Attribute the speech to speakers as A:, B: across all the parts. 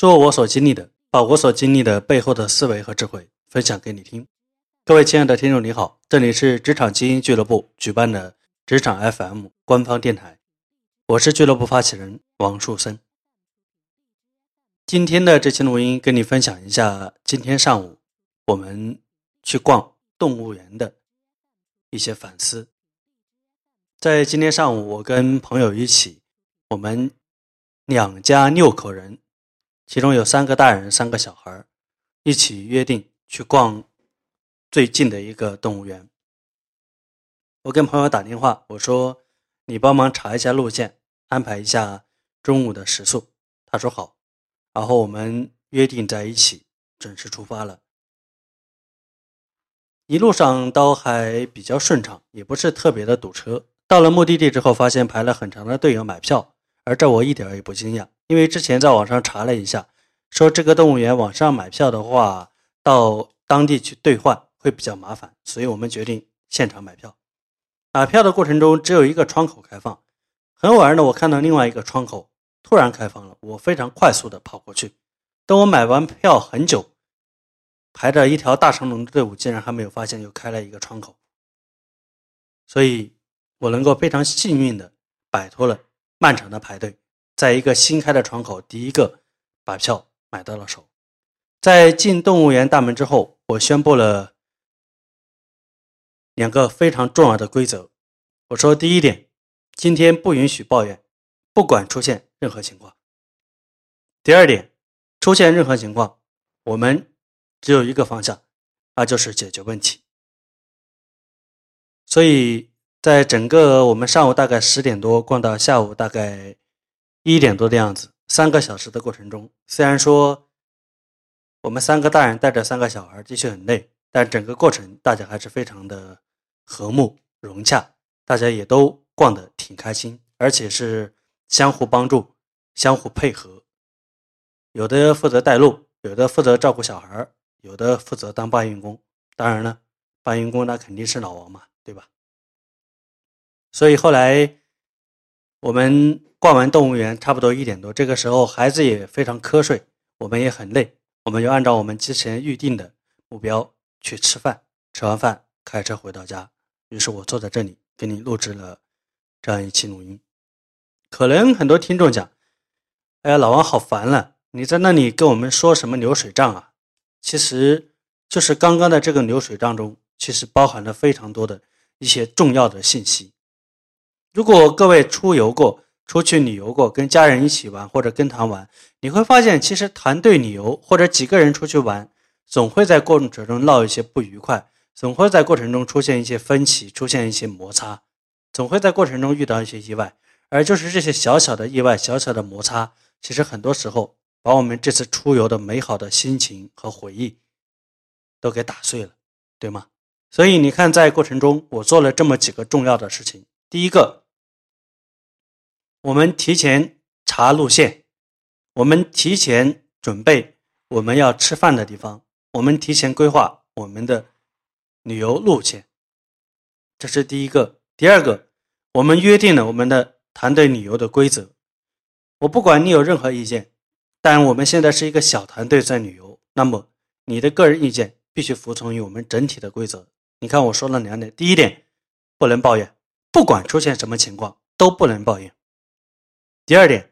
A: 说我所经历的，把我所经历的背后的思维和智慧分享给你听。各位亲爱的听众，你好，这里是职场精英俱乐部举办的职场 FM 官方电台，我是俱乐部发起人王树森。今天的这期录音跟你分享一下，今天上午我们去逛动物园的一些反思。在今天上午，我跟朋友一起，我们两家六口人。其中有三个大人，三个小孩一起约定去逛最近的一个动物园。我跟朋友打电话，我说：“你帮忙查一下路线，安排一下中午的食宿。”他说好。然后我们约定在一起，准时出发了。一路上都还比较顺畅，也不是特别的堵车。到了目的地之后，发现排了很长的队要买票。而这我一点也不惊讶，因为之前在网上查了一下，说这个动物园网上买票的话，到当地去兑换会比较麻烦，所以我们决定现场买票。买票的过程中只有一个窗口开放，很偶然的我看到另外一个窗口突然开放了，我非常快速的跑过去。等我买完票很久，排着一条大长龙的队伍，竟然还没有发现又开了一个窗口，所以我能够非常幸运的摆脱了。漫长的排队，在一个新开的窗口，第一个把票买到了手。在进动物园大门之后，我宣布了两个非常重要的规则。我说：第一点，今天不允许抱怨，不管出现任何情况；第二点，出现任何情况，我们只有一个方向，那就是解决问题。所以。在整个我们上午大概十点多逛到下午大概一点多的样子，三个小时的过程中，虽然说我们三个大人带着三个小孩的确很累，但整个过程大家还是非常的和睦融洽，大家也都逛得挺开心，而且是相互帮助、相互配合，有的负责带路，有的负责照顾小孩，有的负责当搬运工。当然了，搬运工那肯定是老王嘛，对吧？所以后来我们逛完动物园，差不多一点多，这个时候孩子也非常瞌睡，我们也很累，我们就按照我们之前预定的目标去吃饭。吃完饭开车回到家，于是我坐在这里给你录制了这样一期录音。可能很多听众讲：“哎呀，老王好烦了，你在那里跟我们说什么流水账啊？”其实就是刚刚的这个流水账中，其实包含了非常多的一些重要的信息。如果各位出游过、出去旅游过，跟家人一起玩或者跟团玩，你会发现，其实团队旅游或者几个人出去玩，总会在过程中闹一些不愉快，总会在过程中出现一些分歧，出现一些摩擦，总会在过程中遇到一些意外。而就是这些小小的意外、小小的摩擦，其实很多时候把我们这次出游的美好的心情和回忆都给打碎了，对吗？所以你看，在过程中我做了这么几个重要的事情。第一个，我们提前查路线，我们提前准备我们要吃饭的地方，我们提前规划我们的旅游路线，这是第一个。第二个，我们约定了我们的团队旅游的规则。我不管你有任何意见，但我们现在是一个小团队在旅游，那么你的个人意见必须服从于我们整体的规则。你看我说了两点，第一点，不能抱怨。不管出现什么情况都不能抱怨。第二点，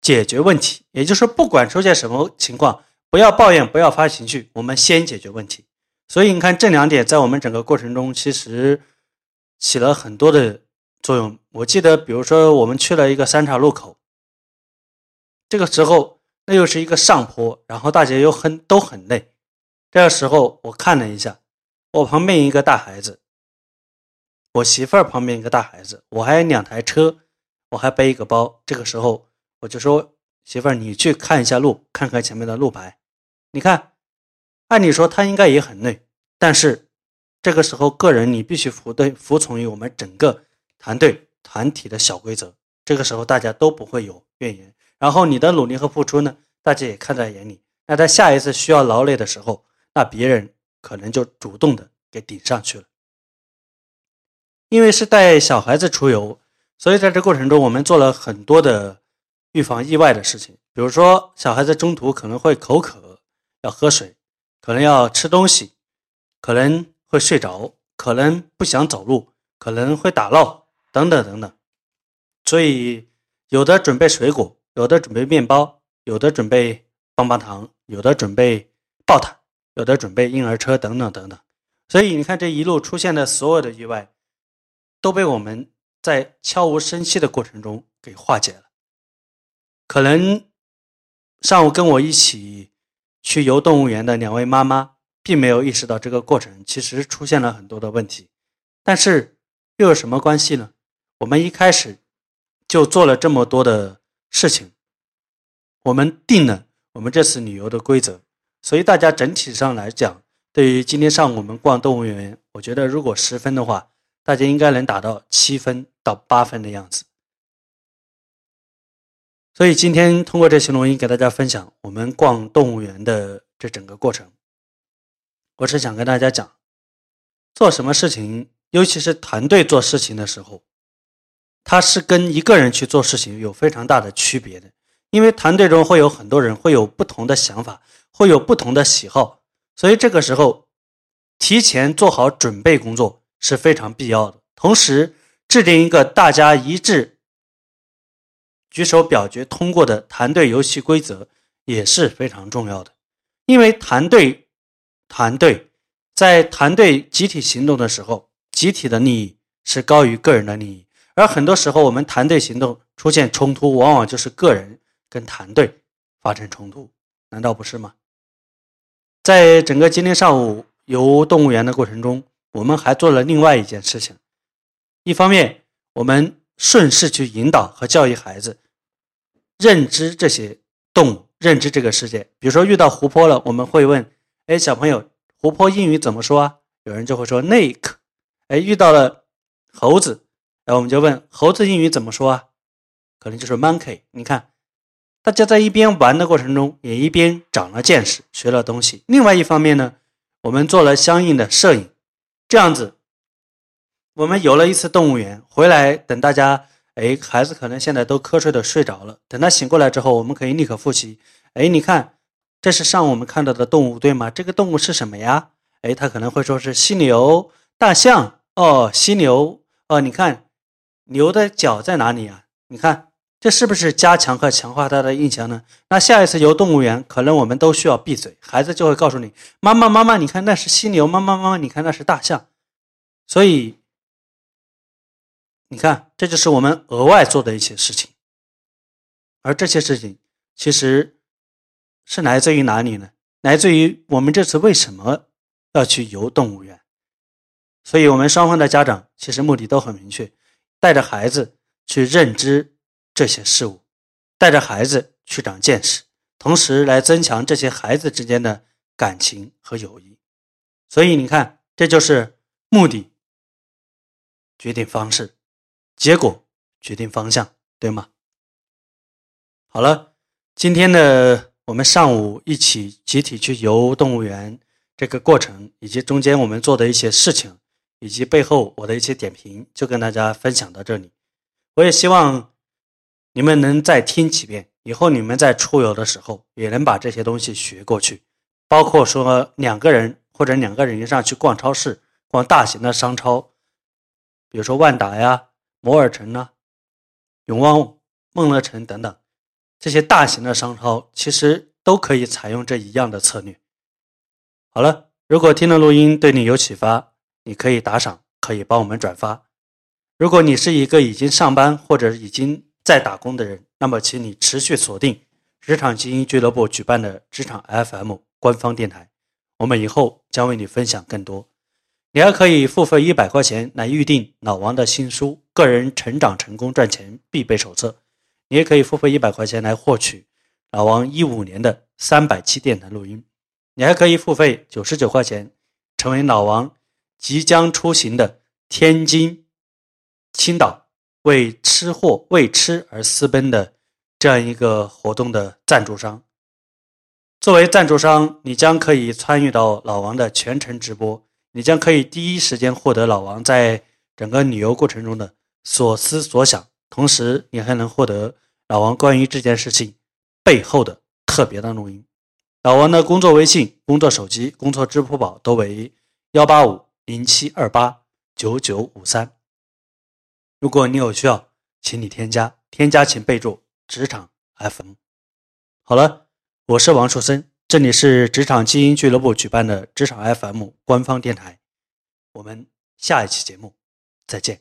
A: 解决问题，也就是不管出现什么情况，不要抱怨，不要发情绪，我们先解决问题。所以你看，这两点在我们整个过程中其实起了很多的作用。我记得，比如说我们去了一个三岔路口，这个时候那又是一个上坡，然后大家又很都很累。这个时候我看了一下，我旁边一个大孩子。我媳妇儿旁边一个大孩子，我还有两台车，我还背一个包。这个时候我就说：“媳妇儿，你去看一下路，看看前面的路牌。你看，按理说他应该也很累，但是这个时候个人你必须服对服从于我们整个团队团体的小规则。这个时候大家都不会有怨言，然后你的努力和付出呢，大家也看在眼里。那在下一次需要劳累的时候，那别人可能就主动的给顶上去了。”因为是带小孩子出游，所以在这过程中，我们做了很多的预防意外的事情。比如说小孩子中途可能会口渴，要喝水，可能要吃东西，可能会睡着，可能不想走路，可能会打闹，等等等等。所以有的准备水果，有的准备面包，有的准备棒棒糖，有的准备抱毯，有的准备婴儿车，等等等等。所以你看这一路出现的所有的意外，都被我们在悄无声息的过程中给化解了。可能。上午跟我一起去游动物园的两位妈妈，并没有意识到这个过程其实出现了很多的问题，但是又有什么关系呢？我们一开始就做了这么多的事情，我们定了我们这次旅游的规则，所以大家整体上来讲，对于今天上午我们逛动物园，我觉得如果十分的话，大家应该能达到七分到八分的样子。所以今天通过这些录音给大家分享我们逛动物园的这整个过程。我是想跟大家讲，做什么事情，尤其是团队做事情的时候，它是跟一个人去做事情有非常大的区别的。因为团队中会有很多人，会有不同的想法，会有不同的喜好，所以这个时候提前做好准备工作是非常必要的。同时，制定一个大家一致。举手表决通过的团队游戏规则也是非常重要的，因为团队团队在团队集体行动的时候，集体的利益是高于个人的利益，而很多时候我们团队行动出现冲突，往往就是个人跟团队发生冲突，难道不是吗？在整个今天上午游动物园的过程中，我们还做了另外一件事情，一方面我们顺势去引导和教育孩子。认知这些动物，认知这个世界。比如说遇到湖泊了，我们会问：“哎，小朋友，湖泊英语怎么说啊？”有人就会说 “lake”。哎，遇到了猴子，哎，我们就问：“猴子英语怎么说啊？”可能就是 “monkey”。你看，大家在一边玩的过程中，也一边长了见识，学了东西。另外一方面呢，我们做了相应的摄影，这样子，我们游了一次动物园回来，等大家。哎，孩子可能现在都瞌睡的睡着了。等他醒过来之后，我们可以立刻复习。哎，你看，这是上午我们看到的动物，对吗？这个动物是什么呀？哎，他可能会说是犀牛、大象。哦，犀牛。哦，你看，牛的脚在哪里呀？你看，这是不是加强和强化他的印象呢？那下一次游动物园，可能我们都需要闭嘴，孩子就会告诉你：妈妈，妈妈，你看那是犀牛。妈妈，妈妈，你看那是大象。所以。你看，这就是我们额外做的一些事情，而这些事情其实是来自于哪里呢？来自于我们这次为什么要去游动物园？所以，我们双方的家长其实目的都很明确，带着孩子去认知这些事物，带着孩子去长见识，同时来增强这些孩子之间的感情和友谊。所以，你看，这就是目的决定方式。结果决定方向，对吗？好了，今天的我们上午一起集体去游动物园这个过程，以及中间我们做的一些事情，以及背后我的一些点评，就跟大家分享到这里。我也希望你们能再听几遍，以后你们在出游的时候也能把这些东西学过去。包括说两个人或者两个人以上去逛超市，逛大型的商超，比如说万达呀。摩尔城呢，永旺、梦乐城等等，这些大型的商超其实都可以采用这一样的策略。好了，如果听了录音对你有启发，你可以打赏，可以帮我们转发。如果你是一个已经上班或者已经在打工的人，那么请你持续锁定职场精英俱乐部举办的职场 FM 官方电台，我们以后将为你分享更多。你还可以付费一百块钱来预定老王的新书《个人成长成功赚钱必备手册》，你也可以付费一百块钱来获取老王一五年的三百期电台录音。你还可以付费九十九块钱，成为老王即将出行的天津、青岛为吃货为吃而私奔的这样一个活动的赞助商。作为赞助商，你将可以参与到老王的全程直播。你将可以第一时间获得老王在整个旅游过程中的所思所想，同时你还能获得老王关于这件事情背后的特别的录音。老王的工作微信、工作手机、工作支付宝都为幺八五零七二八九九五三。如果你有需要，请你添加，添加请备注“职场 FM”。好了，我是王树森，这里是职场精英俱乐部举办的职场 FM 官方电台。我们下一期节目再见。